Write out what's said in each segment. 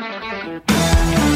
Música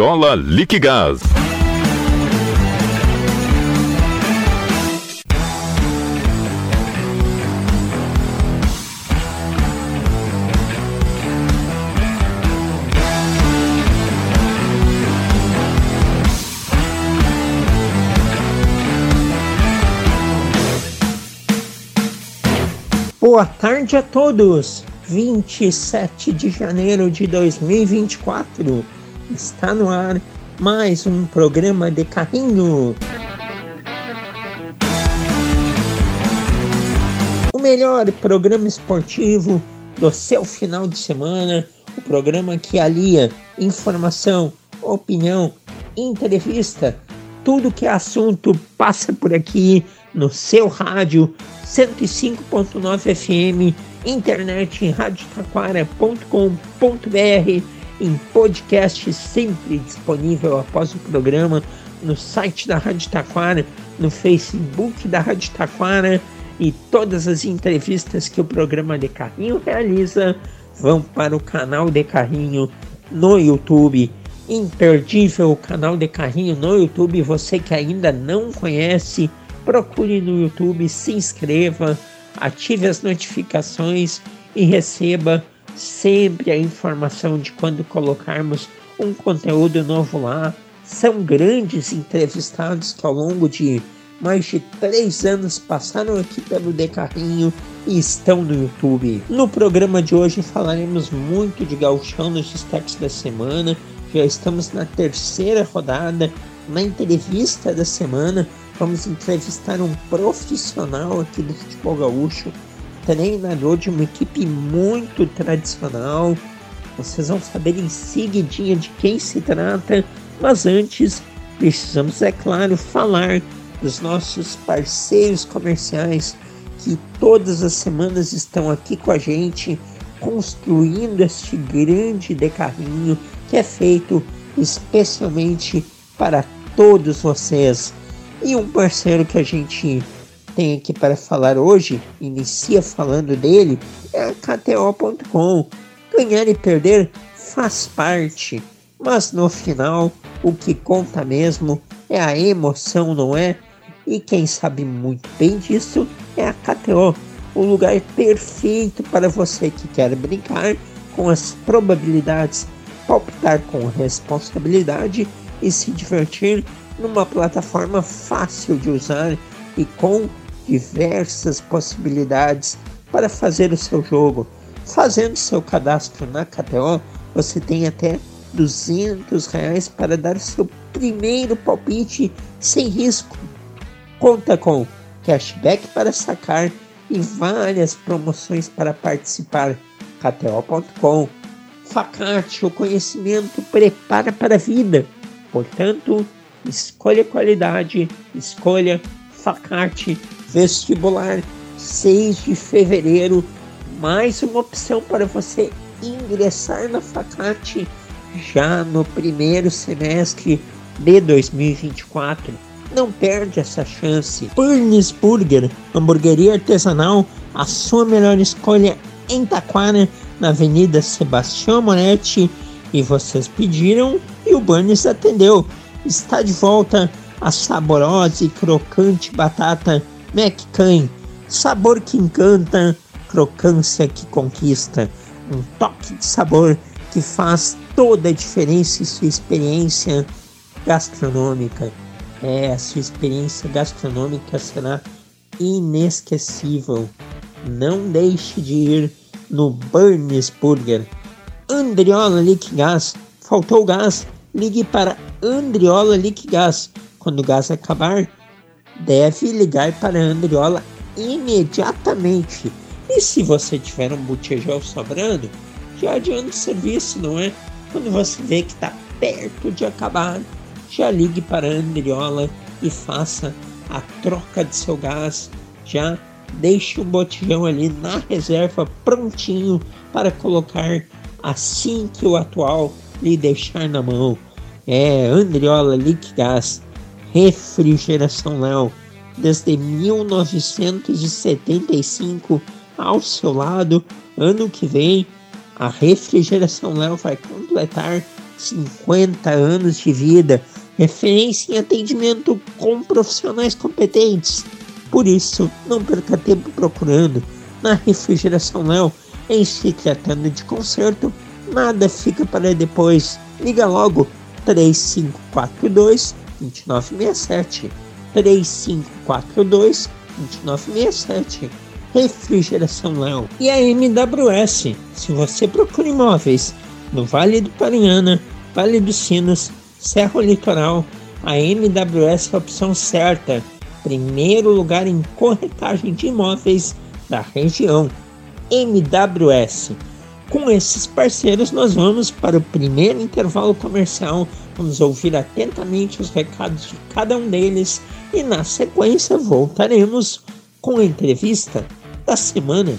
Viola Liquigás. Boa tarde a todos! 27 de janeiro de 2024 Está no ar mais um programa de carrinho. O melhor programa esportivo do seu final de semana, o programa que alia informação, opinião, entrevista, tudo que é assunto passa por aqui no seu rádio 105.9 FM, internet radiotaquara.com.br em podcast sempre disponível após o programa no site da Rádio Taquara, no Facebook da Rádio Taquara e todas as entrevistas que o programa de Carrinho realiza vão para o canal de Carrinho no YouTube. Imperdível o canal de Carrinho no YouTube. Você que ainda não conhece, procure no YouTube, se inscreva, ative as notificações e receba sempre a informação de quando colocarmos um conteúdo novo lá. São grandes entrevistados que ao longo de mais de três anos passaram aqui pelo Decarrinho e estão no YouTube. No programa de hoje falaremos muito de gauchão nos destaques da semana. Já estamos na terceira rodada. Na entrevista da semana, vamos entrevistar um profissional aqui do futebol gaúcho treinador de uma equipe muito tradicional. Vocês vão saber em seguidinha de quem se trata, mas antes precisamos, é claro, falar dos nossos parceiros comerciais que todas as semanas estão aqui com a gente construindo este grande decarrinho que é feito especialmente para todos vocês. E um parceiro que a gente aqui para falar hoje, inicia falando dele, é a KTO.com. Ganhar e perder faz parte, mas no final o que conta mesmo é a emoção, não é? E quem sabe muito bem disso é a KTO, o lugar perfeito para você que quer brincar com as probabilidades, palpitar com responsabilidade e se divertir numa plataforma fácil de usar e com diversas possibilidades para fazer o seu jogo. Fazendo seu cadastro na KTO, você tem até 200 reais para dar seu primeiro palpite sem risco. Conta com cashback para sacar e várias promoções para participar. KTO.com Facate, o conhecimento prepara para a vida. Portanto, escolha qualidade, escolha Facate vestibular 6 de fevereiro. Mais uma opção para você ingressar na Facate já no primeiro semestre de 2024. Não perde essa chance. Burns Burger, hamburgueria artesanal, a sua melhor escolha em Taquara, na Avenida Sebastião Moretti. E vocês pediram e o Burns atendeu. Está de volta a saborosa e crocante batata McCain, sabor que encanta, crocância que conquista, um toque de sabor que faz toda a diferença em sua experiência gastronômica. É, a sua experiência gastronômica será inesquecível. Não deixe de ir no Burns Burger. Andriola Liquigás. Faltou gás? Ligue para Andriola Liquigás. Quando o gás acabar, deve ligar para Andriola imediatamente. E se você tiver um botijão sobrando, já adianta o serviço, não é? Quando você vê que está perto de acabar, já ligue para Andriola e faça a troca de seu gás. Já deixe o botijão ali na reserva prontinho para colocar assim que o atual lhe deixar na mão. É Andriola Liquigás, refrigeração Léo, desde 1975 ao seu lado. Ano que vem, a refrigeração Léo vai completar 50 anos de vida, referência em atendimento com profissionais competentes. Por isso, não perca tempo procurando. Na refrigeração Léo, em se tratando de conserto, nada fica para depois. Liga logo 3542 2967. 3542 2967. Refrigeração Léo. E a MWS. Se você procura imóveis no Vale do Paranhana, Vale dos Sinos, Serra Litoral, a MWS é a opção certa. Primeiro lugar em corretagem de imóveis da região. MWS. Com esses parceiros, nós vamos para o primeiro intervalo comercial. Vamos ouvir atentamente os recados de cada um deles e, na sequência, voltaremos com a entrevista da semana.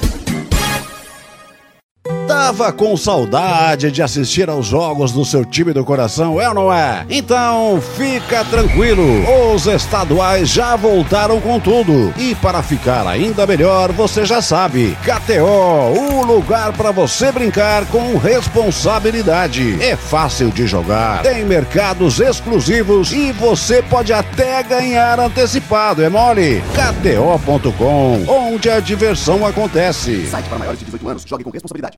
Tava com saudade de assistir aos jogos do seu time do coração, é ou não é? Então fica tranquilo, os estaduais já voltaram com tudo. E para ficar ainda melhor, você já sabe, KTO, o lugar para você brincar com responsabilidade. É fácil de jogar, tem mercados exclusivos e você pode até ganhar antecipado, é mole? KTO.com, onde a diversão acontece. Site para maiores de 18 anos, jogue com responsabilidade.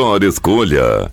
melhor escolha.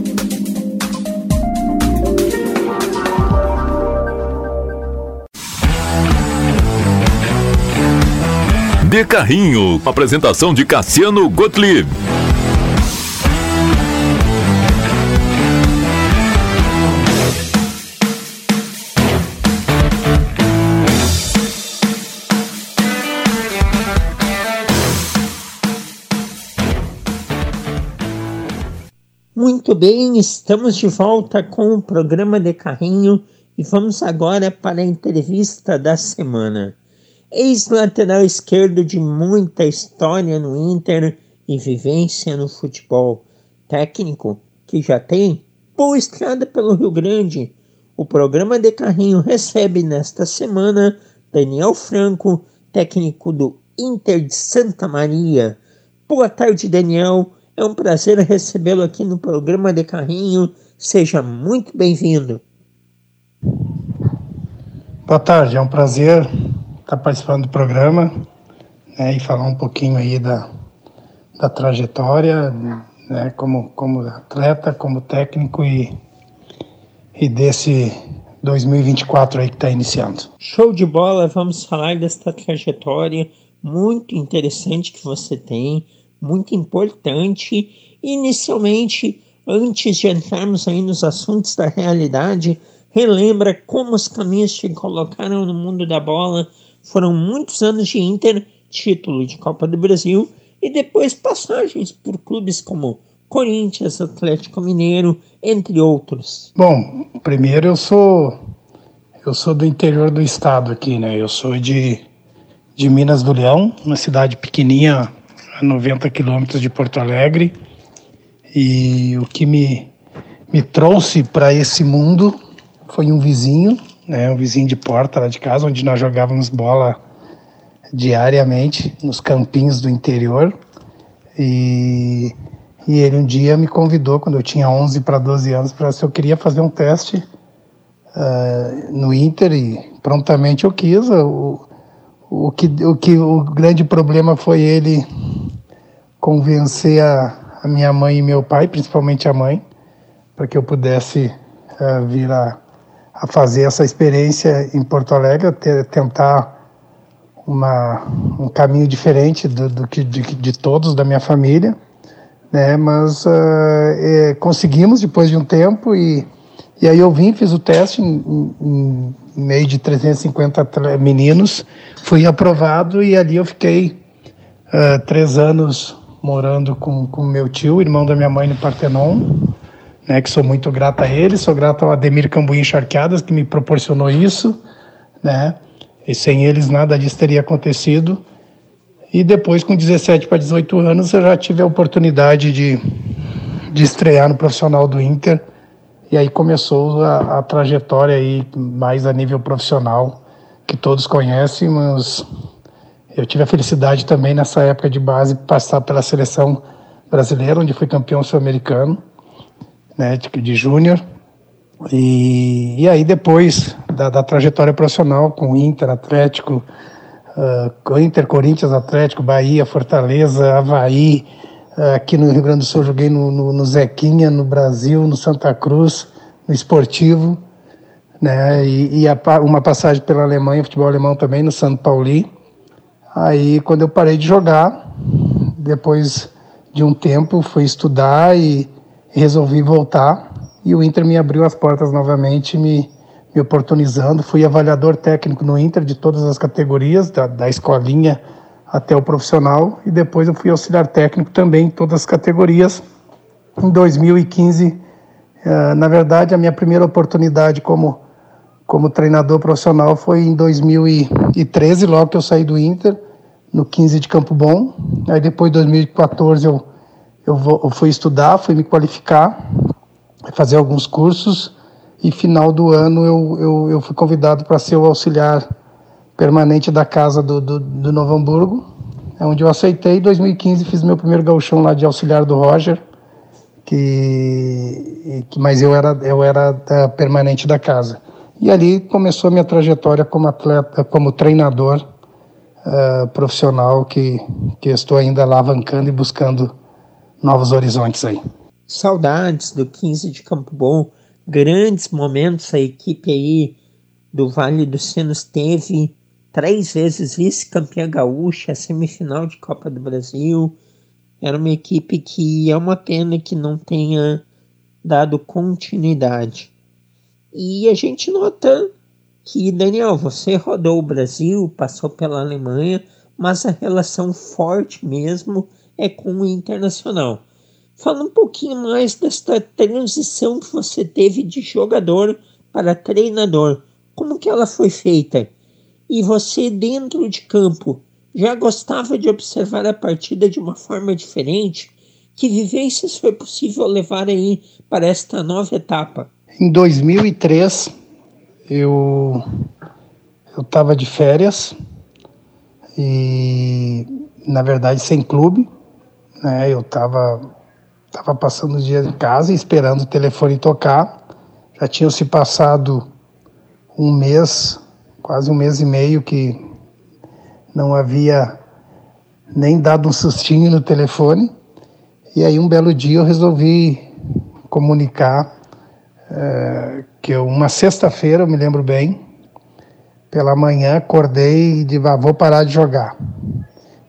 de Carrinho. Apresentação de Cassiano Gottlieb. Muito bem, estamos de volta com o programa de carrinho e vamos agora para a entrevista da semana. Ex-lateral esquerdo de muita história no Inter e vivência no futebol. Técnico que já tem boa estrada pelo Rio Grande. O programa de carrinho recebe nesta semana Daniel Franco, técnico do Inter de Santa Maria. Boa tarde, Daniel. É um prazer recebê-lo aqui no programa de carrinho. Seja muito bem-vindo. Boa tarde, é um prazer estar participando do programa né, e falar um pouquinho aí da, da trajetória, né, como, como atleta, como técnico e, e desse 2024 aí que está iniciando. Show de bola, vamos falar desta trajetória muito interessante que você tem muito importante. Inicialmente, antes de entrarmos aí nos assuntos da realidade, relembra como os caminhos te colocaram no mundo da bola. Foram muitos anos de Inter, título de Copa do Brasil e depois passagens por clubes como Corinthians, Atlético Mineiro, entre outros. Bom, primeiro eu sou eu sou do interior do estado aqui, né? Eu sou de de Minas do Leão, uma cidade pequenininha 90 quilômetros de Porto Alegre. E o que me, me trouxe para esse mundo foi um vizinho, né, um vizinho de porta lá de casa, onde nós jogávamos bola diariamente nos campinhos do interior. E, e ele um dia me convidou, quando eu tinha 11 para 12 anos, para se eu queria fazer um teste uh, no Inter e prontamente eu quis. O, o, que, o que o grande problema foi ele convencer a, a minha mãe e meu pai, principalmente a mãe, para que eu pudesse uh, vir a fazer essa experiência em Porto Alegre, ter, tentar uma, um caminho diferente do, do que de, de, todos da minha família, né? Mas uh, é, conseguimos depois de um tempo e e aí eu vim, fiz o teste em, em, em meio de 350 meninos, fui aprovado e ali eu fiquei uh, três anos morando com, com meu tio, irmão da minha mãe no Partenon, né, que sou muito grato a ele, sou grato ao Ademir Cambuí Encharqueadas, que me proporcionou isso, né, e sem eles nada disso teria acontecido. E depois, com 17 para 18 anos, eu já tive a oportunidade de, de estrear no profissional do Inter, e aí começou a, a trajetória aí mais a nível profissional, que todos conhecem, mas eu tive a felicidade também nessa época de base passar pela seleção brasileira, onde fui campeão sul-americano, né, de, de júnior. E, e aí depois da, da, trajetória profissional com Inter, Atlético, uh, Inter, Corinthians, Atlético, Bahia, Fortaleza, Havaí, uh, aqui no Rio Grande do Sul joguei no, no, no Zequinha, no Brasil, no Santa Cruz, no Esportivo, né, e, e a, uma passagem pela Alemanha, futebol alemão também, no São Pauli. Aí, quando eu parei de jogar, depois de um tempo, fui estudar e resolvi voltar. E o Inter me abriu as portas novamente, me, me oportunizando. Fui avaliador técnico no Inter de todas as categorias, da, da escolinha até o profissional. E depois eu fui auxiliar técnico também em todas as categorias. Em 2015, eh, na verdade, a minha primeira oportunidade como como treinador profissional foi em 2013, logo que eu saí do Inter, no 15 de Campo Bom. Aí depois, em 2014, eu, eu, vou, eu fui estudar, fui me qualificar, fazer alguns cursos. E final do ano eu, eu, eu fui convidado para ser o auxiliar permanente da casa do, do, do Novo Hamburgo, é onde eu aceitei. Em 2015 fiz meu primeiro gauchão lá de auxiliar do Roger, que, que mas eu era, eu era permanente da casa. E ali começou a minha trajetória como atleta, como treinador uh, profissional que, que estou ainda alavancando e buscando novos horizontes aí. Saudades do 15 de Campo Bom, grandes momentos a equipe aí do Vale dos Sinos teve três vezes vice-campeã gaúcha, semifinal de Copa do Brasil. Era uma equipe que é uma pena que não tenha dado continuidade. E a gente nota que, Daniel, você rodou o Brasil, passou pela Alemanha, mas a relação forte mesmo é com o internacional. Fala um pouquinho mais desta transição que você teve de jogador para treinador. Como que ela foi feita? E você dentro de campo já gostava de observar a partida de uma forma diferente? Que vivências foi possível levar aí para esta nova etapa? Em 2003, eu eu estava de férias e na verdade sem clube, né? Eu estava tava passando o dia em casa esperando o telefone tocar. Já tinham se passado um mês, quase um mês e meio que não havia nem dado um sustinho no telefone. E aí um belo dia eu resolvi comunicar é, que eu, uma sexta-feira, eu me lembro bem, pela manhã acordei e disse, ah, vou parar de jogar.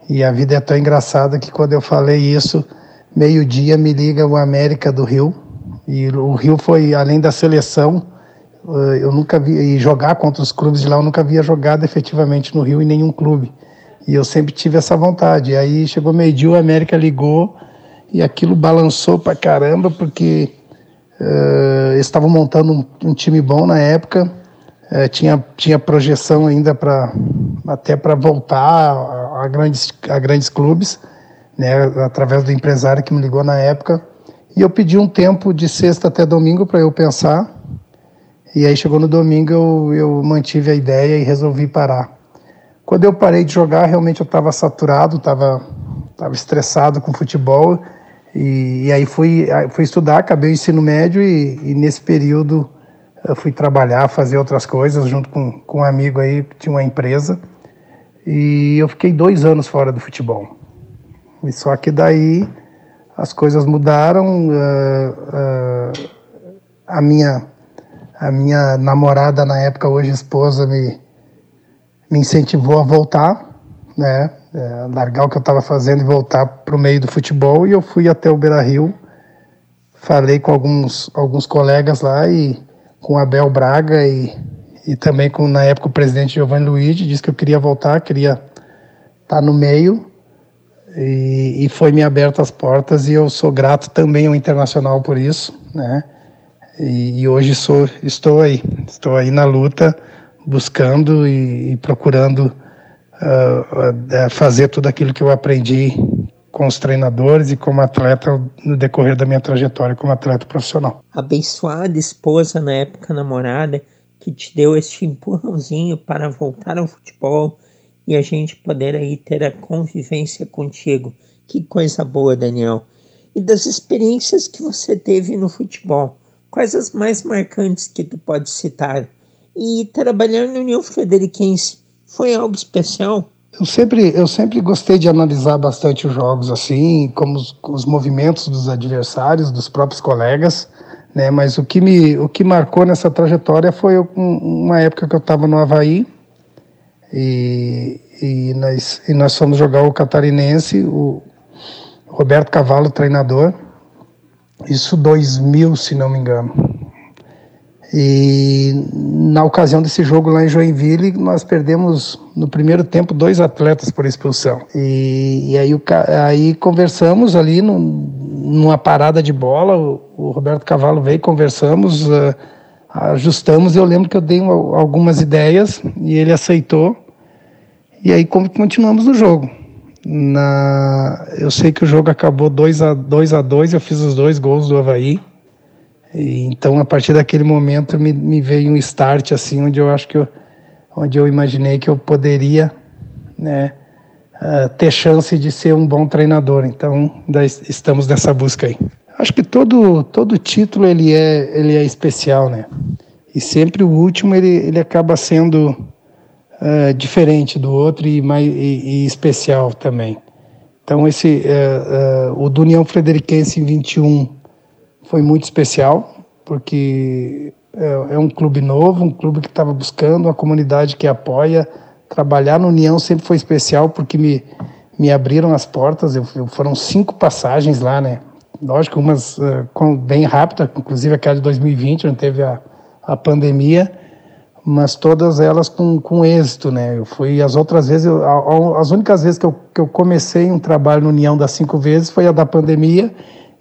E a vida é tão engraçada que quando eu falei isso, meio-dia me liga o América do Rio. E o Rio foi, além da seleção, eh, eu nunca vi, e jogar contra os clubes de lá, eu nunca havia jogado efetivamente no Rio em nenhum clube. E eu sempre tive essa vontade. E aí chegou meio-dia, o América ligou e aquilo balançou pra caramba, porque uh, eles estavam montando um, um, time bom na época, uh, tinha, tinha projeção ainda para até para voltar a, a, grandes, a grandes clubes, né, através do empresário que me ligou na época. E eu pedi um tempo de sexta até domingo para eu pensar. E aí chegou no domingo, eu, eu mantive a ideia e resolvi parar. Quando eu parei de jogar, realmente eu estava saturado, estava tava estressado com futebol e, e, aí fui, fui estudar, acabei o ensino médio e, e, nesse período eu fui trabalhar, fazer outras coisas junto com, com um amigo aí que tinha uma empresa. E eu fiquei dois anos fora do futebol. E só que daí as coisas mudaram. Uh, uh, a, minha, a minha namorada na época, hoje esposa, me, me incentivou a voltar, né? é, largar o que eu estava fazendo e voltar para o meio do futebol. E eu fui até o Beira Rio, falei com alguns, alguns colegas lá e com Abel Braga e, e também com, na época, o presidente Giovanni Luigi, disse que eu queria voltar, queria estar tá no meio. E, e, foi me aberto as portas e eu sou grato também ao Internacional por isso, né? E, e hoje sou, estou aí, estou aí na luta, buscando e, e procurando uh, fazer tudo aquilo que eu aprendi com os treinadores e como atleta no decorrer da minha trajetória como atleta profissional. Abençoada esposa na época namorada que te deu este empurrãozinho para voltar ao futebol e a gente poder aí ter a convivência contigo. Que coisa boa, Daniel. E das experiências que você teve no futebol, quais as mais marcantes que tu pode citar? E trabalhar na União Frederiquense foi algo especial? Eu sempre, eu sempre gostei de analisar bastante os jogos assim, como os, os movimentos dos adversários, dos próprios colegas, né? Mas o que me, o que marcou nessa trajetória foi uma época que eu estava no Havaí e, e, nós, e nós fomos jogar o Catarinense, o Roberto Cavalo, treinador, isso 2000, se não me engano. E na ocasião desse jogo lá em Joinville, nós perdemos no primeiro tempo dois atletas por expulsão. E, e aí, o, aí conversamos ali no, numa parada de bola, o, o Roberto Cavalo veio, conversamos, uh, ajustamos. Eu lembro que eu dei uma, algumas ideias e ele aceitou. E aí continuamos no jogo. Na, eu sei que o jogo acabou 2 a 2 a 2 eu fiz os dois gols do Havaí. Então, a partir daquele momento, me, me veio um start, assim, onde eu acho que eu, onde eu imaginei que eu poderia, né, uh, ter chance de ser um bom treinador. Então, estamos nessa busca aí. Acho que todo, todo título, ele é, ele é especial, né? E sempre o último, ele, ele acaba sendo uh, diferente do outro e, mais, e, e especial também. Então, esse, uh, o do União Frederiquense em 21 foi muito especial, porque é, é um clube novo, um clube que estava buscando, uma comunidade que apoia. Trabalhar no União sempre foi especial, porque me, me abriram as portas. Eu, eu foram cinco passagens lá, né? Lógico, umas uh, com, bem rápidas, inclusive aquela de 2020, onde teve a, a pandemia, mas todas elas com, com êxito, né? Eu fui, as outras vezes, eu, as únicas vezes que eu, que eu comecei um trabalho no União das cinco vezes foi a da pandemia,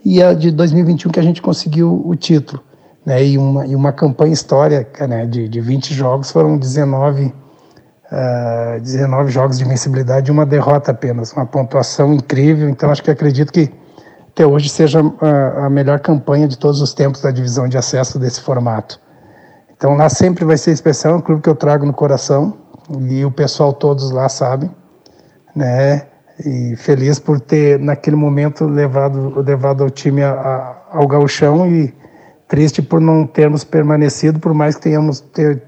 e a de 2021 que a gente conseguiu o título. Né, e, uma, e uma campanha histórica né, de, de 20 jogos, foram 19, uh, 19 jogos de invencibilidade e uma derrota apenas, uma pontuação incrível. Então, acho que acredito que até hoje seja a, a melhor campanha de todos os tempos da divisão de acesso desse formato. Então, lá sempre vai ser especial, é um clube que eu trago no coração e o pessoal todos lá sabem, né? E feliz por ter naquele momento levado levado o time a, a, ao gauchão e triste por não termos permanecido por mais que tenhamos ter,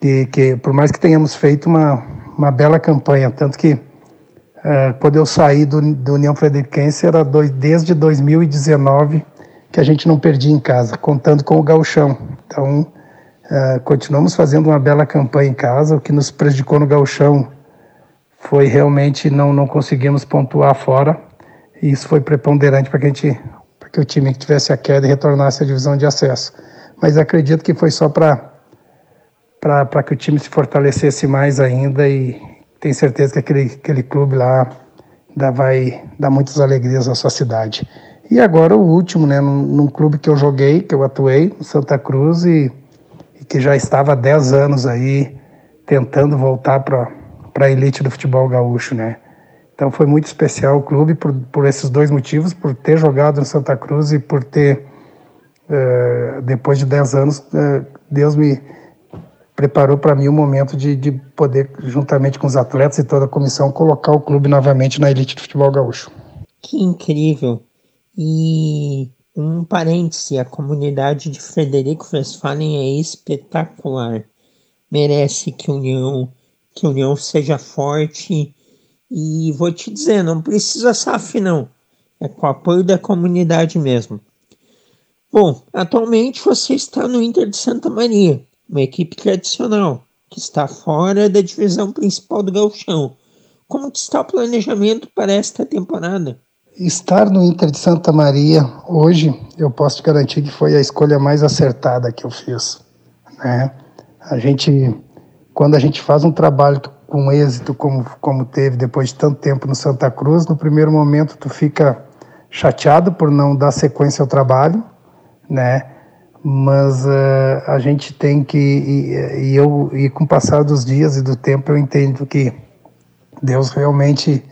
que, que por mais que tenhamos feito uma, uma bela campanha. Tanto que uh, quando eu saí do, do União Frederiquense era dois, desde 2019 que a gente não perdia em casa contando com o gauchão. Então uh, continuamos fazendo uma bela campanha em casa o que nos prejudicou no gauchão foi realmente não não conseguimos pontuar fora e isso foi preponderante para que a gente para que o time tivesse a queda retornasse à divisão de acesso. Mas acredito que foi só para para que o time se fortalecesse mais ainda e tenho certeza que aquele aquele clube lá ainda vai dar muitas alegrias à sua cidade. E agora o último, né, num, num clube que eu joguei, que eu atuei, no Santa Cruz e, e que já estava há 10 anos aí tentando voltar para para a elite do futebol gaúcho, né? Então foi muito especial o clube por, por esses dois motivos, por ter jogado no Santa Cruz e por ter, uh, depois de 10 anos, uh, Deus me preparou para mim o momento de, de poder, juntamente com os atletas e toda a comissão, colocar o clube novamente na elite do futebol gaúcho. Que incrível! E um parêntese, a comunidade de Frederico Westphalen é espetacular. Merece que União que a união seja forte. E vou te dizer, não precisa SAF não. É com o apoio da comunidade mesmo. Bom, atualmente você está no Inter de Santa Maria, uma equipe tradicional, que está fora da divisão principal do Gauchão. Como está o planejamento para esta temporada? Estar no Inter de Santa Maria hoje, eu posso te garantir que foi a escolha mais acertada que eu fiz. Né? A gente quando a gente faz um trabalho com êxito como, como teve depois de tanto tempo no Santa Cruz, no primeiro momento tu fica chateado por não dar sequência ao trabalho, né? Mas uh, a gente tem que e, e, eu e com o passar dos dias e do tempo eu entendo que Deus realmente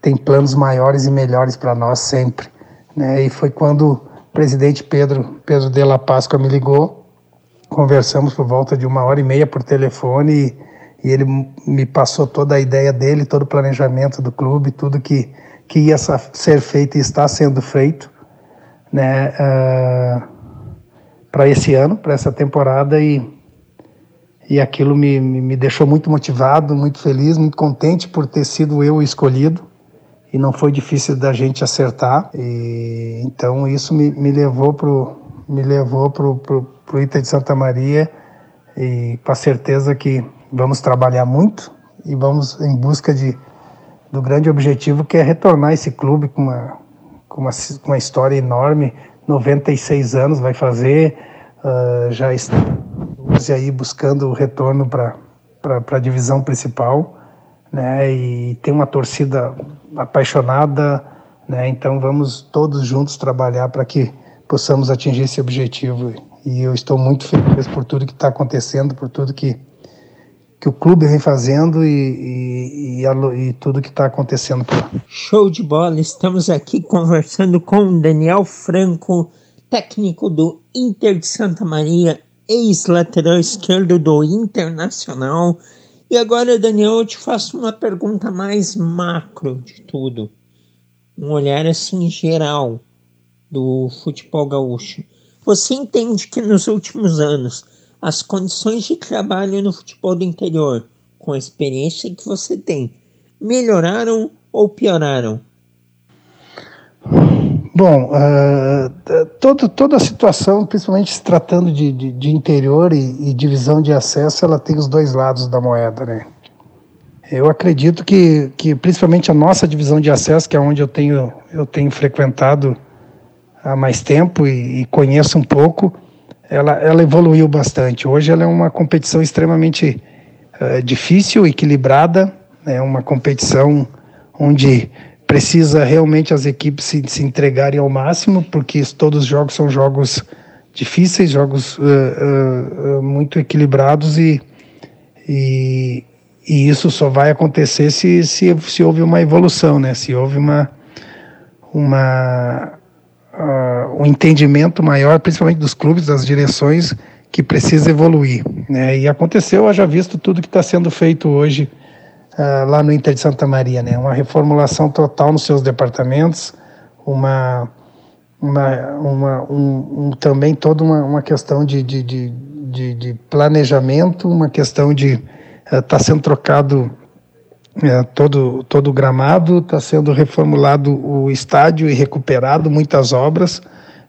tem planos maiores e melhores para nós sempre, né? E foi quando o presidente Pedro Pedro de la Páscoa me ligou conversamos por volta de uma hora e meia por telefone e, e ele me passou toda a ideia dele, todo o planejamento do clube, tudo que, que ia ser feito e está sendo feito né, uh, ah, para esse ano, para essa temporada e, e aquilo me, me deixou muito motivado, muito feliz, muito contente por ter sido eu escolhido e não foi difícil da gente acertar e então isso me, me levou pro me levou para o Ita de Santa Maria e com a certeza que vamos trabalhar muito e vamos em busca de, do grande objetivo que é retornar esse clube com uma, com uma, com uma história enorme, 96 anos vai fazer, uh, já está aí buscando o retorno para a divisão principal, né, e tem uma torcida apaixonada, né, então vamos todos juntos trabalhar para que possamos atingir esse objetivo e eu estou muito feliz por tudo que está acontecendo, por tudo que, que o clube vem fazendo e, e, e, e tudo que está acontecendo. Show de bola! Estamos aqui conversando com Daniel Franco, técnico do Inter de Santa Maria, ex-lateral esquerdo do Internacional. E agora, Daniel, eu te faço uma pergunta mais macro de tudo. Um olhar assim geral do futebol gaúcho. Você entende que nos últimos anos as condições de trabalho no futebol do interior, com a experiência que você tem, melhoraram ou pioraram? Bom, uh, todo, toda a situação, principalmente se tratando de, de, de interior e, e, divisão de acesso, ela tem os dois lados da moeda, né? Eu acredito que, que principalmente a nossa divisão de acesso, que é onde eu tenho, eu tenho frequentado há mais tempo e, e conheço um pouco, ela, ela evoluiu bastante. Hoje ela é uma competição extremamente uh, difícil, equilibrada, é uma competição onde precisa realmente as equipes se, se entregarem ao máximo, porque todos os jogos são jogos difíceis, jogos uh, uh, muito equilibrados e, e, e, isso só vai acontecer se, se, se houve uma evolução, né? se houve uma, uma, uh, um entendimento maior, principalmente dos clubes, das direções, que precisa evoluir. Né? E aconteceu, haja visto tudo que está sendo feito hoje uh, lá no Inter de Santa Maria, né? Uma reformulação total nos seus departamentos, uma, uma, uma um, um, também toda uma, uma questão de, de, de, de, planejamento, uma questão de estar uh, tá sendo trocado uh, todo, todo o gramado, está sendo reformulado o estádio e recuperado muitas obras.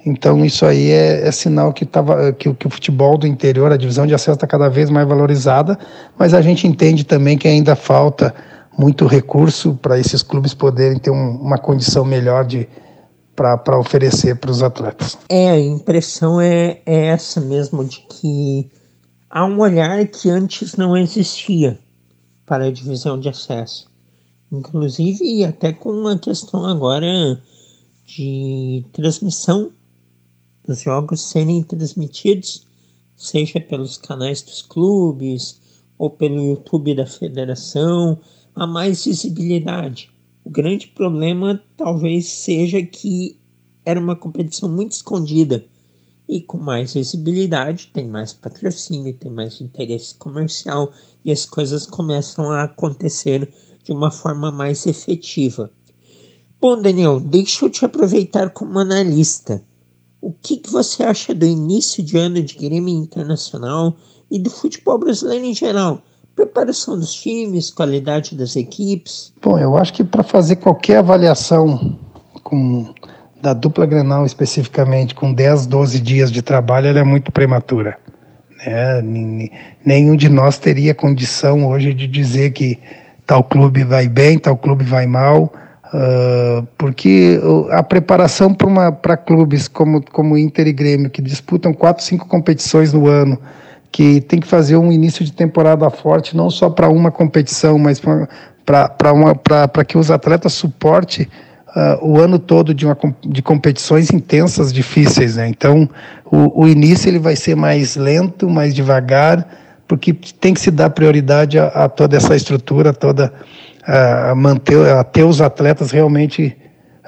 Então isso aí é, é sinal que, tava, que, que, o futebol do interior, a divisão de acesso está cada vez mais valorizada, mas a gente entende também que ainda falta muito recurso para esses clubes poderem ter um, uma condição melhor de para oferecer para os atletas. É, a impressão é, é essa mesmo, de que há um olhar que antes não existia para a divisão de acesso. Inclusive, até com a questão agora de transmissão dos jogos serem transmitidos, seja pelos canais dos clubes ou pelo YouTube da federação, há mais visibilidade. O grande problema talvez seja que era uma competição muito escondida e com mais visibilidade tem mais patrocínio, tem mais interesse comercial e as coisas começam a acontecer de uma forma mais efetiva. Bom, Daniel, deixa eu te aproveitar como analista. O que, que você acha do início de ano de Grêmio Internacional e do futebol brasileiro em geral? Preparação dos times, qualidade das equipes? Bom, eu acho que para fazer qualquer avaliação com da dupla Grenal especificamente, com 10, 12 dias de trabalho, ela é muito prematura. Né? Nenhum de nós teria condição hoje de dizer que tal clube vai bem, tal clube vai mal. Uh, porque a preparação para clubes como, como Inter e Grêmio, que disputam quatro, cinco competições no ano, que tem que fazer um início de temporada forte, não só para uma competição, mas para que os atletas suportem uh, o ano todo de, uma, de competições intensas, difíceis. Né? Então, o, o início ele vai ser mais lento, mais devagar, porque tem que se dar prioridade a, a toda essa estrutura, toda a manter, a ter os atletas realmente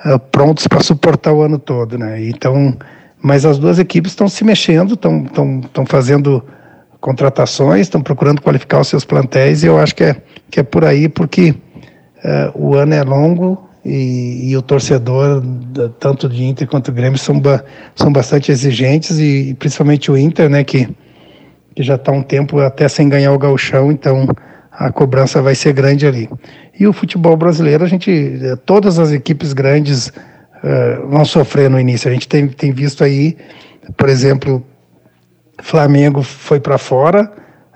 uh, prontos para suportar o ano todo, né? Então, mas as duas equipes estão se mexendo, estão fazendo contratações, estão procurando qualificar os seus plantéis e eu acho que é que é por aí porque uh, o ano é longo e, e, o torcedor tanto de Inter quanto do Grêmio são ba, são bastante exigentes e, e principalmente o Inter, né? Que que já está um tempo até sem ganhar o gauchão, então a cobrança vai ser grande ali. E o futebol brasileiro, a gente, eh, todas as equipes grandes uh, vão sofrer no início. A gente tem, tem visto aí, por exemplo, Flamengo foi para fora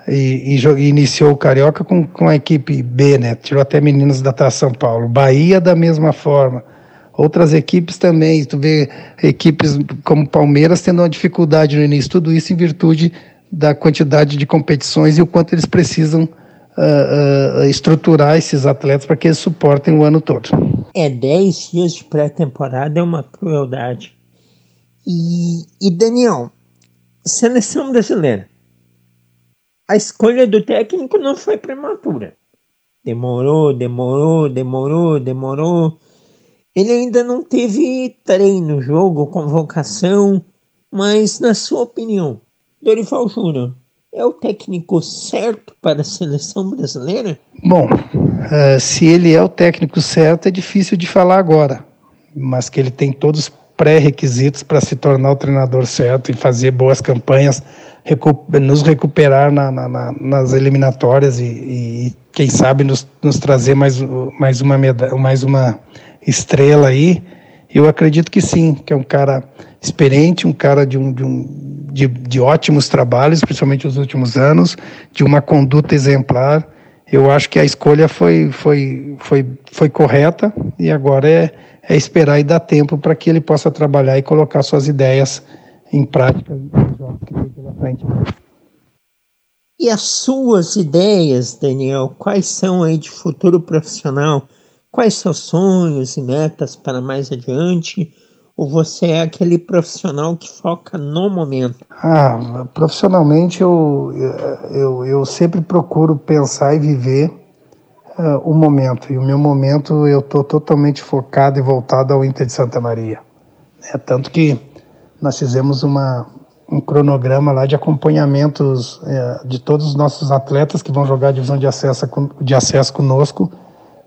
e, e, iniciou o Carioca com, com a equipe B, né? Tirou até meninos da Taça São Paulo. Bahia da mesma forma. Outras equipes também, tu vê equipes como Palmeiras tendo uma dificuldade no início, tudo isso em virtude da quantidade de competições e o quanto eles precisam uh, uh, estruturar esses atletas para que eles suportem o ano todo. É, 10 dias de pré-temporada é uma crueldade. E, e Daniel, seleção brasileira. A escolha do técnico não foi prematura. Demorou, demorou, demorou, demorou. Ele ainda não teve treino, jogo, convocação, mas na sua opinião, Dorival Júnior é o técnico certo para a seleção brasileira? Bom, uh, se ele é o técnico certo, é difícil de falar agora, mas que ele tem todos os pré-requisitos para se tornar o treinador certo e fazer boas campanhas, recu nos recuperar na, na, na, nas eliminatórias e, e quem sabe nos, nos, trazer mais, mais, uma mais uma estrela aí. Eu acredito que sim, que é um cara experiente, um cara de um, de um de, de ótimos trabalhos, principalmente nos últimos anos, de uma conduta exemplar. Eu acho que a escolha foi, foi, foi, foi correta e agora é, é esperar e dar tempo para que ele possa trabalhar e colocar suas ideias em prática nos jogos que tem pela frente. E as suas ideias, Daniel, quais são aí de futuro profissional Quais seus sonhos e metas para mais adiante? Ou você é aquele profissional que foca no momento? Ah, profissionalmente eu, eu, eu sempre procuro pensar e viver uh, o momento. E o meu momento eu estou totalmente focado e voltado ao Inter de Santa Maria. É, tanto que nós fizemos uma, um cronograma lá de acompanhamentos é, de todos os nossos atletas que vão jogar a divisão de acesso, de acesso conosco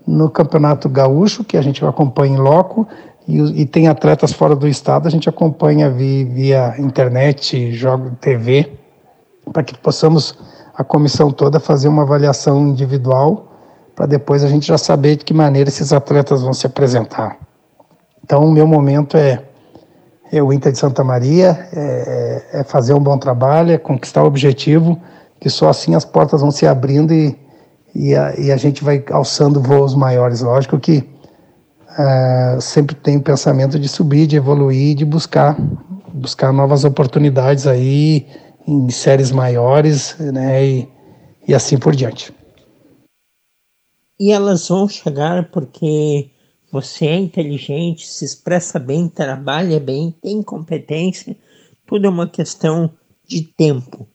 no Campeonato Gaúcho, que a gente acompanha em loco, e, e tem atletas fora do estado, a gente acompanha via, via internet, jogo TV, para que possamos, a comissão toda, fazer uma avaliação individual, para depois a gente já saber de que maneira esses atletas vão se apresentar. Então, o meu momento é, é o Inter de Santa Maria, é, é fazer um bom trabalho, é conquistar o objetivo, que só assim as portas vão se abrindo e e a, e a gente vai alçando voos maiores. Lógico que uh, sempre tem o pensamento de subir, de evoluir, de buscar buscar novas oportunidades aí em séries maiores, né, e, e assim por diante. E elas vão chegar porque você é inteligente, se expressa bem, trabalha bem, tem competência, tudo é uma questão de tempo.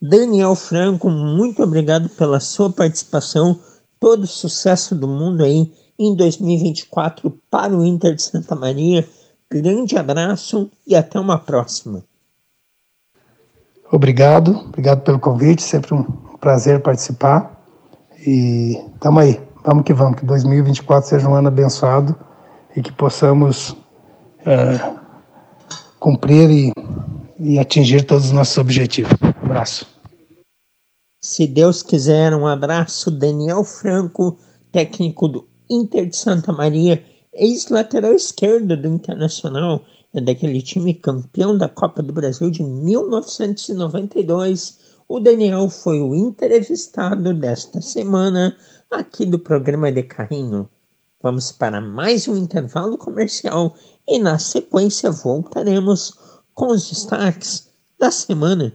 Daniel Franco, muito obrigado pela sua participação. Todo sucesso do mundo aí em 2024 para o Inter de Santa Maria. Grande abraço e até uma próxima. Obrigado, obrigado pelo convite, sempre um prazer participar. E tamo aí, vamos que vamos, que 2024 seja um ano abençoado e que possamos é, cumprir e, e atingir todos os nossos objetivos abraço. Se Deus quiser, um abraço. Daniel Franco, técnico do Inter de Santa Maria, ex-lateral esquerdo do Internacional, é daquele time campeão da Copa do Brasil de 1992. O Daniel foi o entrevistado desta semana aqui do programa de Carrinho. Vamos para mais um intervalo comercial e na sequência voltaremos com os destaques da semana.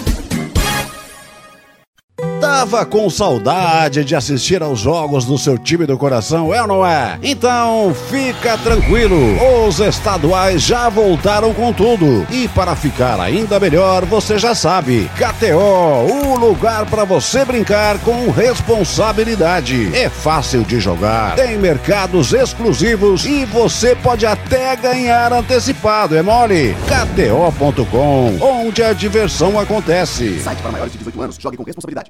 Tava com saudade de assistir aos jogos do seu time do coração, é ou não é? Então fica tranquilo, os estaduais já voltaram com tudo. E para ficar ainda melhor, você já sabe, KTO, o lugar para você brincar com responsabilidade. É fácil de jogar, tem mercados exclusivos e você pode até ganhar antecipado, é mole? KTO.com, onde a diversão acontece. Site para maiores de 18 anos, jogue com responsabilidade.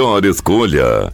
melhor escolha.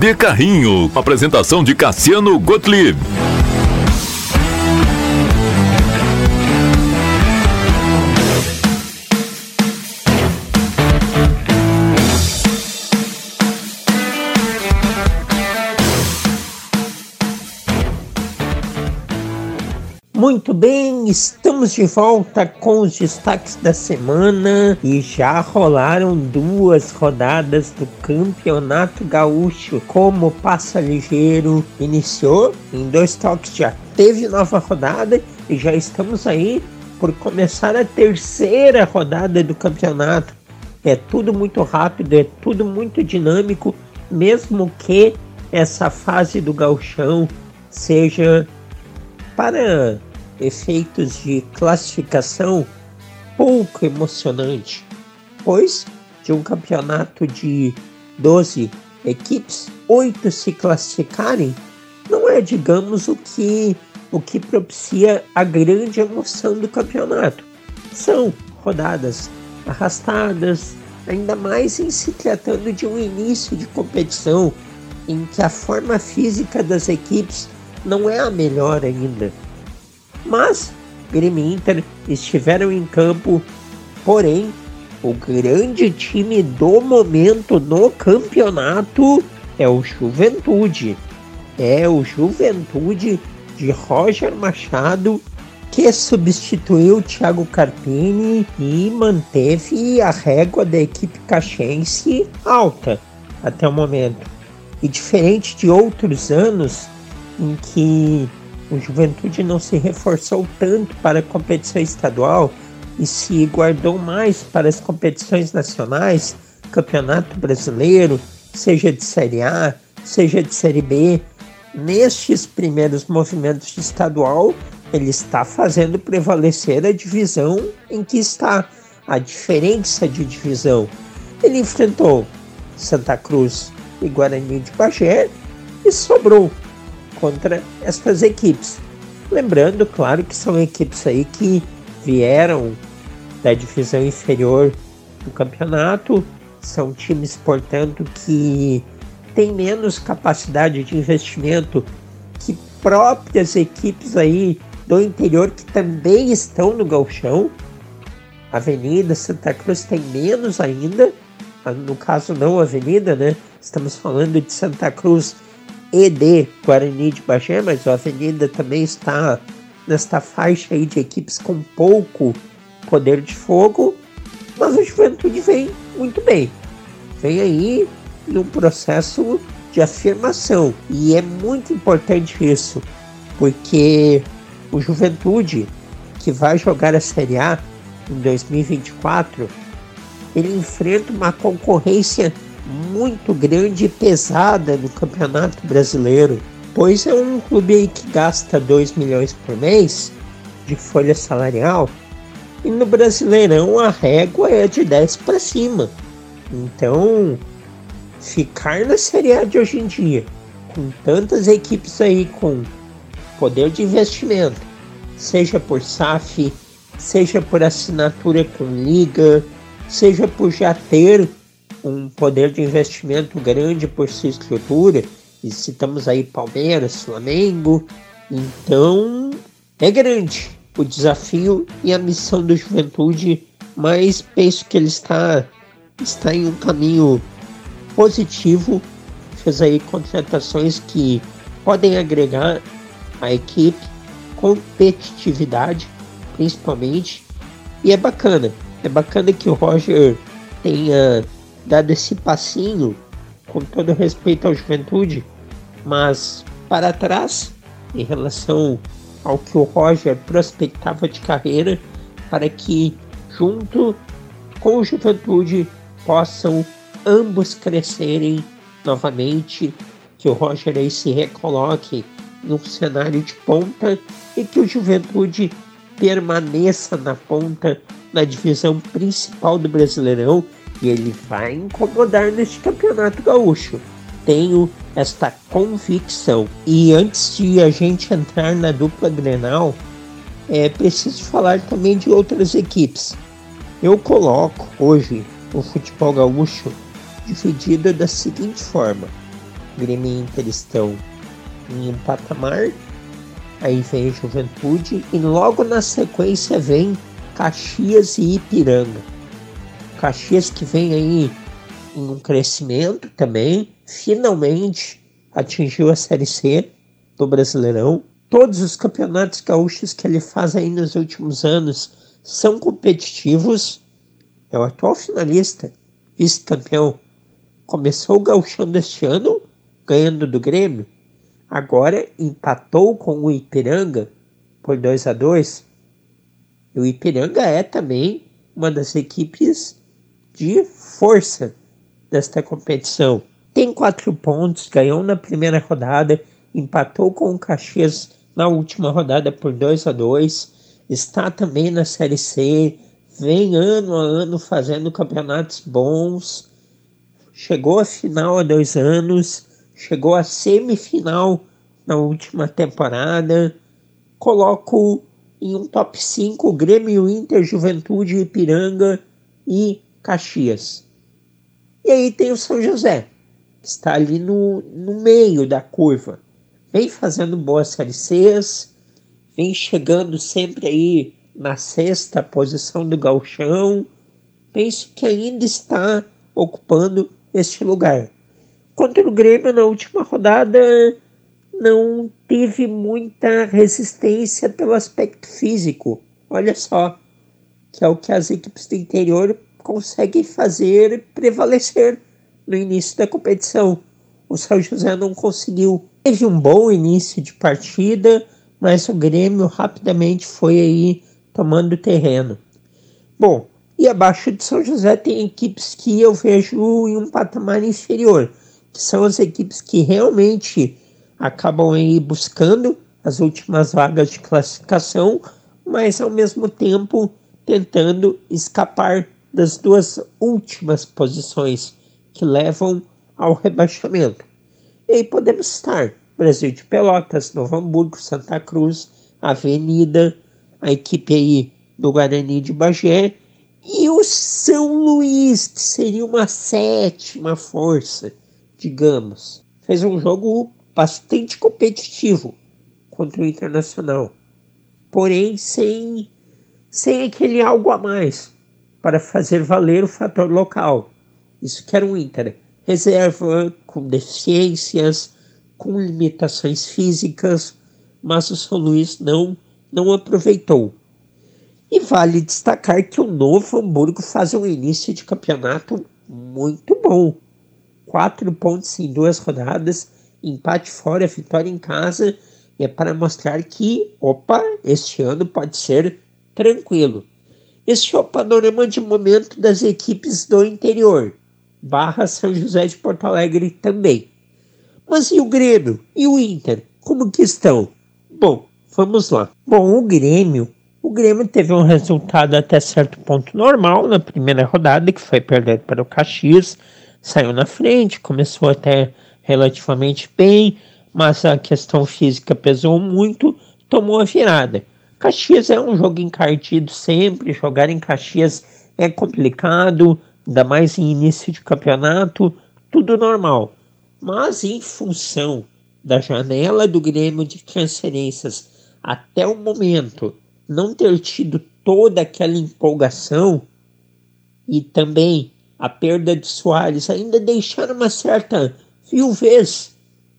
De Carrinho, apresentação de Cassiano Gottlieb. Muito bem, estamos de volta com os destaques da semana e já rolaram duas rodadas do Campeonato Gaúcho. Como passa ligeiro iniciou, em dois toques já teve nova rodada e já estamos aí por começar a terceira rodada do campeonato. É tudo muito rápido, é tudo muito dinâmico, mesmo que essa fase do gauchão seja para efeitos de classificação pouco emocionante, pois de um campeonato de 12 equipes, oito se classificarem, não é, digamos, o que o que propicia a grande emoção do campeonato. São rodadas arrastadas, ainda mais em se tratando de um início de competição em que a forma física das equipes não é a melhor ainda. Mas Grêmio e Inter estiveram em campo, porém o grande time do momento no campeonato é o Juventude. É o Juventude de Roger Machado que substituiu Thiago Carpini e manteve a régua da equipe caxense alta até o momento. E diferente de outros anos em que o Juventude não se reforçou tanto para a competição estadual e se guardou mais para as competições nacionais, Campeonato Brasileiro, seja de Série A, seja de Série B. Nestes primeiros movimentos de estadual, ele está fazendo prevalecer a divisão em que está, a diferença de divisão. Ele enfrentou Santa Cruz e Guarani de Bagé e sobrou contra estas equipes. Lembrando, claro, que são equipes aí que vieram da divisão inferior do campeonato, são times, portanto, que têm menos capacidade de investimento que próprias equipes aí do interior que também estão no galchão. Avenida Santa Cruz tem menos ainda, no caso não Avenida, né? Estamos falando de Santa Cruz e de Guarani de Bagé, mas a Avenida também está nesta faixa aí de equipes com pouco poder de fogo, mas o Juventude vem muito bem. Vem aí num processo de afirmação e é muito importante isso, porque o Juventude que vai jogar a Série A em 2024, ele enfrenta uma concorrência muito grande e pesada no Campeonato Brasileiro, pois é um clube aí que gasta 2 milhões por mês de folha salarial e no Brasileirão a régua é de 10 para cima. Então, ficar na Série A de hoje em dia, com tantas equipes aí com poder de investimento, seja por SAF, seja por assinatura com liga, seja por já ter um poder de investimento grande por sua estrutura, e citamos aí Palmeiras, Flamengo, então é grande o desafio e a missão do Juventude, mas penso que ele está, está em um caminho positivo, fez aí contratações que podem agregar a equipe competitividade, principalmente, e é bacana, é bacana que o Roger tenha dado esse passinho, com todo respeito à juventude, mas para trás, em relação ao que o Roger prospectava de carreira para que, junto com o Juventude, possam ambos crescerem novamente, que o Roger aí se recoloque num cenário de ponta e que o Juventude permaneça na ponta na divisão principal do Brasileirão e ele vai incomodar neste campeonato gaúcho. Tenho esta convicção. E antes de a gente entrar na dupla Grenal, é preciso falar também de outras equipes. Eu coloco hoje o futebol gaúcho dividido da seguinte forma: Grêmio e Inter estão em um patamar, aí vem Juventude e logo na sequência vem Caxias e Ipiranga. Caxias que vem aí em um crescimento também, finalmente atingiu a Série C do Brasileirão. Todos os campeonatos gaúchos que ele faz aí nos últimos anos são competitivos. É o atual finalista, vice-campeão. Começou o gauchão deste ano ganhando do Grêmio. Agora empatou com o Ipiranga por 2 a 2 o Ipiranga é também uma das equipes de força desta competição. Tem quatro pontos, ganhou na primeira rodada, empatou com o Caxias na última rodada por 2 a 2 está também na Série C, vem ano a ano fazendo campeonatos bons, chegou à final há dois anos, chegou à semifinal na última temporada. Coloco em um top 5 Grêmio, Inter, Juventude, Ipiranga e Caxias. E aí tem o São José, que está ali no, no meio da curva. Vem fazendo boas série Cs, vem chegando sempre aí na sexta posição do galchão. Penso que ainda está ocupando este lugar. Contra o Grêmio na última rodada não teve muita resistência pelo aspecto físico. Olha só, que é o que as equipes do interior conseguem fazer prevalecer no início da competição. O São José não conseguiu. Teve um bom início de partida, mas o Grêmio rapidamente foi aí tomando terreno. Bom, e abaixo de São José tem equipes que eu vejo em um patamar inferior, que são as equipes que realmente acabam aí buscando as últimas vagas de classificação, mas ao mesmo tempo tentando escapar das duas últimas posições que levam ao rebaixamento. E aí podemos estar Brasil de Pelotas, Novo Hamburgo, Santa Cruz, Avenida, a equipe aí do Guarani de Bagé e o São Luís, que seria uma sétima força, digamos. Fez um jogo bastante competitivo contra o Internacional, porém sem, sem aquele algo a mais para fazer valer o fator local. Isso que era um Inter reserva, com deficiências, com limitações físicas, mas o São Luís não, não aproveitou. E vale destacar que o Novo Hamburgo faz um início de campeonato muito bom. Quatro pontos em duas rodadas empate fora, vitória em casa, é para mostrar que, opa, este ano pode ser tranquilo. Este é o panorama de momento das equipes do interior, barra São José de Porto Alegre também. Mas e o Grêmio? E o Inter? Como que estão? Bom, vamos lá. Bom, o Grêmio, o Grêmio teve um resultado até certo ponto normal na primeira rodada, que foi perder para o Caxias, saiu na frente, começou até relativamente bem, mas a questão física pesou muito, tomou a virada. Caxias é um jogo encardido sempre, jogar em Caxias é complicado, ainda mais em início de campeonato, tudo normal. Mas em função da janela do Grêmio de transferências até o momento não ter tido toda aquela empolgação e também a perda de Soares ainda deixar uma certa viuvez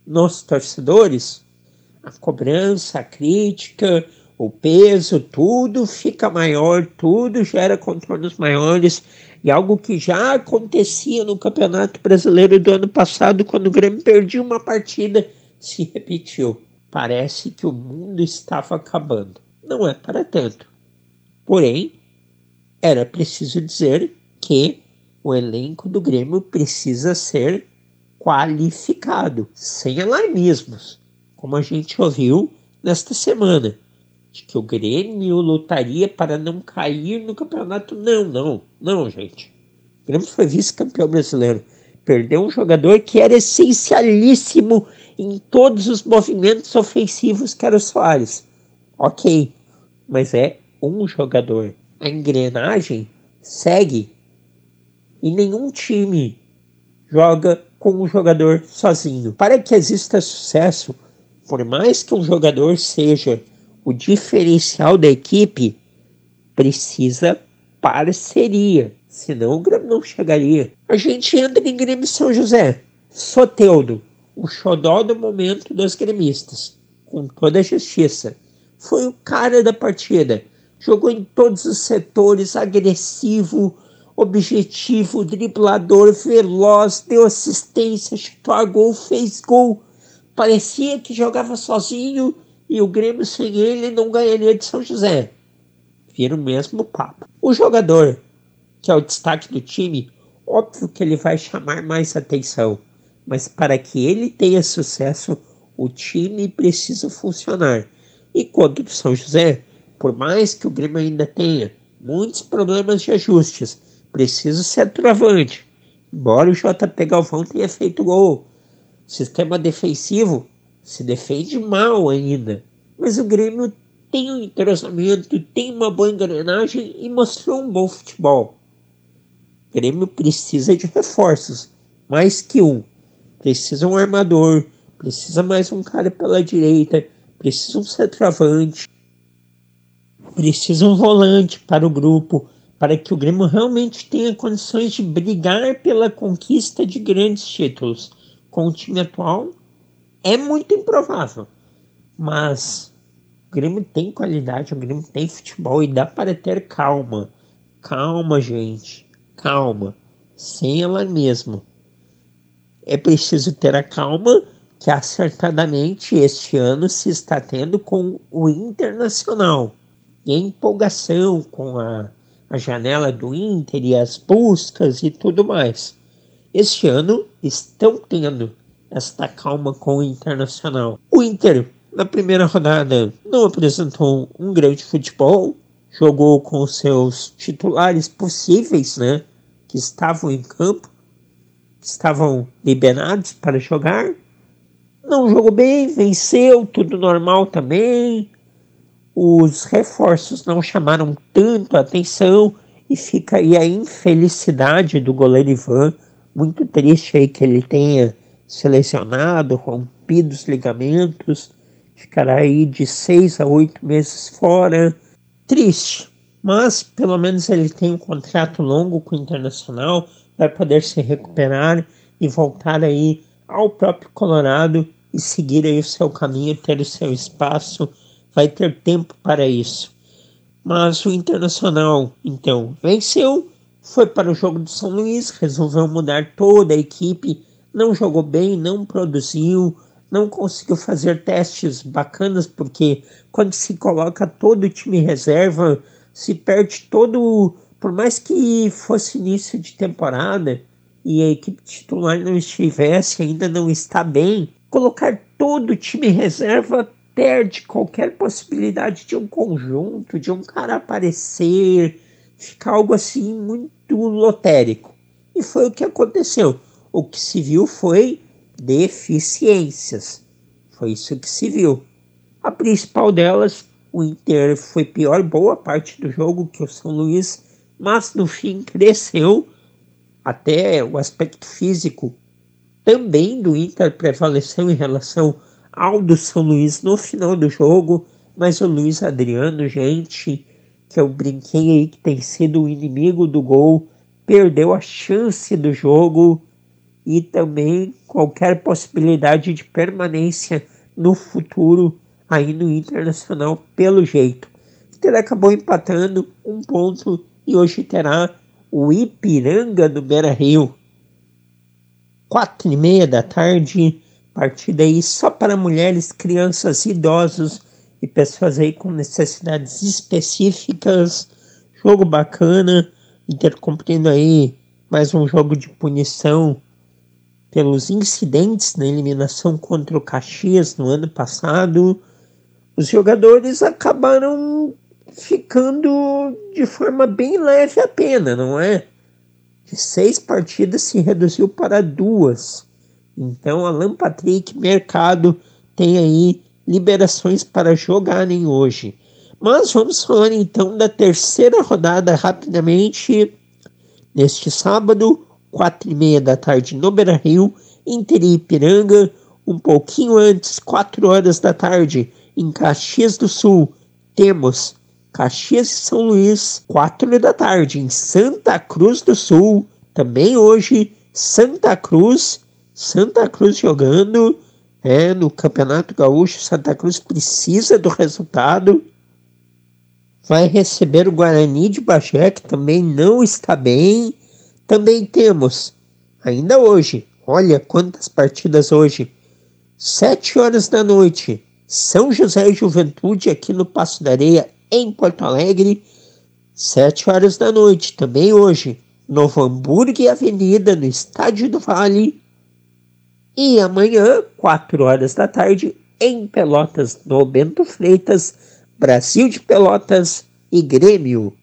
nos torcedores, a cobrança, a crítica, o peso, tudo fica maior, tudo gera contornos maiores e algo que já acontecia no Campeonato Brasileiro do ano passado, quando o Grêmio perdia uma partida, se repetiu. parece que o mundo estava acabando. Não é para tanto. Porém, era preciso dizer que o elenco do Grêmio precisa ser qualificado, sem alarmismos, como a gente ouviu nesta semana, de que o Grêmio lutaria para não cair no campeonato. Não, não, não, gente. O Grêmio foi vice-campeão brasileiro. Perdeu um jogador que era essencialíssimo em todos os movimentos ofensivos, que era o Soares. Ok, mas é um jogador. A engrenagem segue e nenhum time joga com um jogador sozinho. Para que exista sucesso, por mais que um jogador seja o diferencial da equipe, precisa parceria. Senão o Grêmio não chegaria. A gente entra em Grêmio São José. Soteudo, o xodó do momento dos gremistas, com toda a justiça. Foi o cara da partida. Jogou em todos os setores, agressivo, objetivo, driblador, veloz, deu assistência, chutou a gol, fez gol. Parecia que jogava sozinho e o Grêmio sem ele não ganharia de São José. Vira o mesmo papo. O jogador, que é o destaque do time, óbvio que ele vai chamar mais atenção, mas para que ele tenha sucesso, o time precisa funcionar. E quanto do São José, por mais que o Grêmio ainda tenha muitos problemas de ajustes, precisa ser trovante. Embora o JP Galvão tenha feito gol, sistema defensivo se defende mal ainda. Mas o Grêmio tem um entrosamento, tem uma boa engrenagem e mostrou um bom futebol. O Grêmio precisa de reforços, mais que um. Precisa um armador, precisa mais um cara pela direita, precisa um centroavante, precisa um volante para o grupo, para que o Grêmio realmente tenha condições de brigar pela conquista de grandes títulos. Com o time atual, é muito improvável. Mas o Grêmio tem qualidade, o Grêmio tem futebol e dá para ter calma. Calma, gente. Calma. Sem ela mesmo. É preciso ter a calma que acertadamente este ano se está tendo com o Internacional. E a empolgação com a, a janela do Inter e as buscas e tudo mais. Este ano estão tendo esta calma com o Internacional. O Inter, na primeira rodada, não apresentou um grande futebol, jogou com seus titulares possíveis, né? Que estavam em campo, que estavam liberados para jogar, não jogou bem, venceu, tudo normal também. Os reforços não chamaram tanto atenção e fica aí a infelicidade do goleiro Ivan. Muito triste aí que ele tenha selecionado, rompido os ligamentos, ficará aí de seis a oito meses fora. Triste, mas pelo menos ele tem um contrato longo com o Internacional, vai poder se recuperar e voltar aí ao próprio Colorado e seguir aí o seu caminho, ter o seu espaço, vai ter tempo para isso. Mas o Internacional, então, venceu, foi para o jogo do São Luís, resolveu mudar toda a equipe, não jogou bem, não produziu, não conseguiu fazer testes bacanas, porque quando se coloca todo o time reserva, se perde todo. Por mais que fosse início de temporada e a equipe titular não estivesse, ainda não está bem, colocar todo o time reserva perde qualquer possibilidade de um conjunto, de um cara aparecer, ficar algo assim muito lotérico. E foi o que aconteceu. O que se viu foi deficiências. Foi isso que se viu. A principal delas, o Inter foi pior boa parte do jogo que o São Luís, mas no fim cresceu até o aspecto físico também do Inter prevaleceu em relação ao do São Luís no final do jogo, mas o Luiz Adriano, gente, que eu brinquei aí que tem sido o inimigo do gol, perdeu a chance do jogo e também qualquer possibilidade de permanência no futuro aí no Internacional pelo jeito. O Inter acabou empatando um ponto e hoje terá o Ipiranga do Beira Rio quatro e meia da tarde, Partida aí só para mulheres, crianças, idosos e pessoas aí com necessidades específicas. Jogo bacana, Inter cumprindo aí mais um jogo de punição pelos incidentes na eliminação contra o Caxias no ano passado. Os jogadores acabaram ficando de forma bem leve a pena, não é? De seis partidas se reduziu para duas. Então, Alan Patrick, Mercado, tem aí liberações para jogarem hoje. Mas vamos falar então da terceira rodada rapidamente. Neste sábado, quatro e meia da tarde no Beira Rio, Inter e Ipiranga. Um pouquinho antes, quatro horas da tarde, em Caxias do Sul, temos Caxias e São Luís, quatro da tarde, em Santa Cruz do Sul. Também hoje, Santa Cruz, Santa Cruz jogando é, no Campeonato Gaúcho. Santa Cruz precisa do resultado vai receber o Guarani de Bagé, que também não está bem. Também temos, ainda hoje, olha quantas partidas hoje, sete horas da noite, São José e Juventude aqui no Passo da Areia, em Porto Alegre, sete horas da noite, também hoje, Novo Hamburgo e Avenida, no Estádio do Vale. E amanhã, quatro horas da tarde, em Pelotas, no Bento Freitas, Brasil de Pelotas e Grêmio.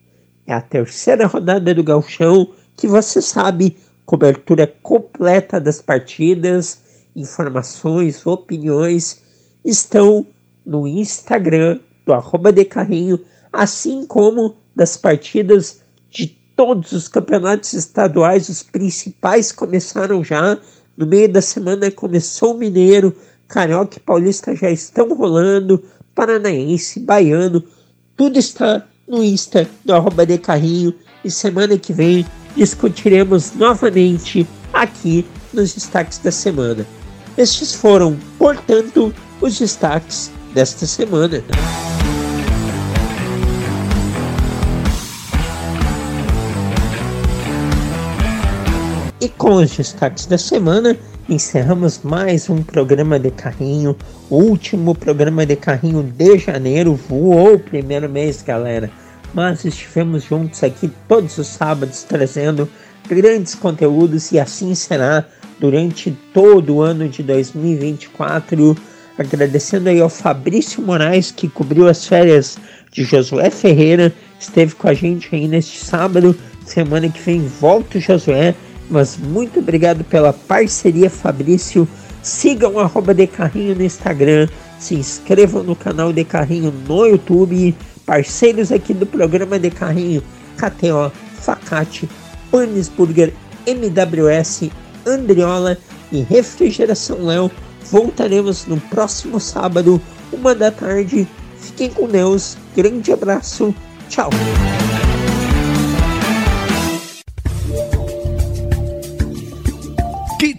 É a terceira rodada do Galchão que você sabe, cobertura completa das partidas, informações, opiniões estão no Instagram do arroba de carrinho, assim como das partidas de todos os campeonatos estaduais, os principais começaram já. No meio da semana começou o Mineiro, Carioca e Paulista já estão rolando paranaense, baiano, tudo está no Insta do arroba de carrinho e semana que vem discutiremos novamente aqui nos destaques da semana. Estes foram, portanto, os destaques desta semana. E com os destaques da semana, encerramos mais um programa de carrinho, último programa de carrinho de janeiro, voou o primeiro mês, galera. Mas estivemos juntos aqui todos os sábados trazendo grandes conteúdos e assim será durante todo o ano de 2024. Agradecendo aí ao Fabrício Moraes que cobriu as férias de Josué Ferreira, esteve com a gente aí neste sábado. Semana que vem volta o Josué mas muito obrigado pela parceria, Fabrício. Sigam o arroba no Instagram, se inscrevam no canal de carrinho no YouTube, parceiros aqui do programa de carrinho, KTO, Facate, Burger, MWS, Andriola e Refrigeração Léo. Voltaremos no próximo sábado, uma da tarde. Fiquem com Deus, grande abraço, tchau!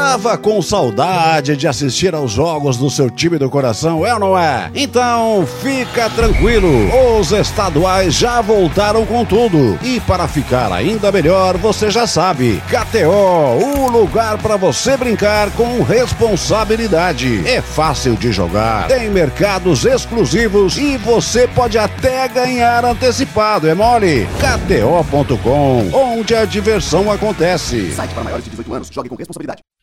Tava com saudade de assistir aos jogos do seu time do coração, é ou não é? Então fica tranquilo, os estaduais já voltaram com tudo. E para ficar ainda melhor, você já sabe, KTO, o lugar para você brincar com responsabilidade. É fácil de jogar, tem mercados exclusivos e você pode até ganhar antecipado, é mole? KTO.com, onde a diversão acontece. Site para maiores de 18 anos. Jogue com responsabilidade.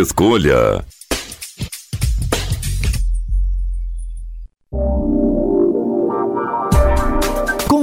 escolha.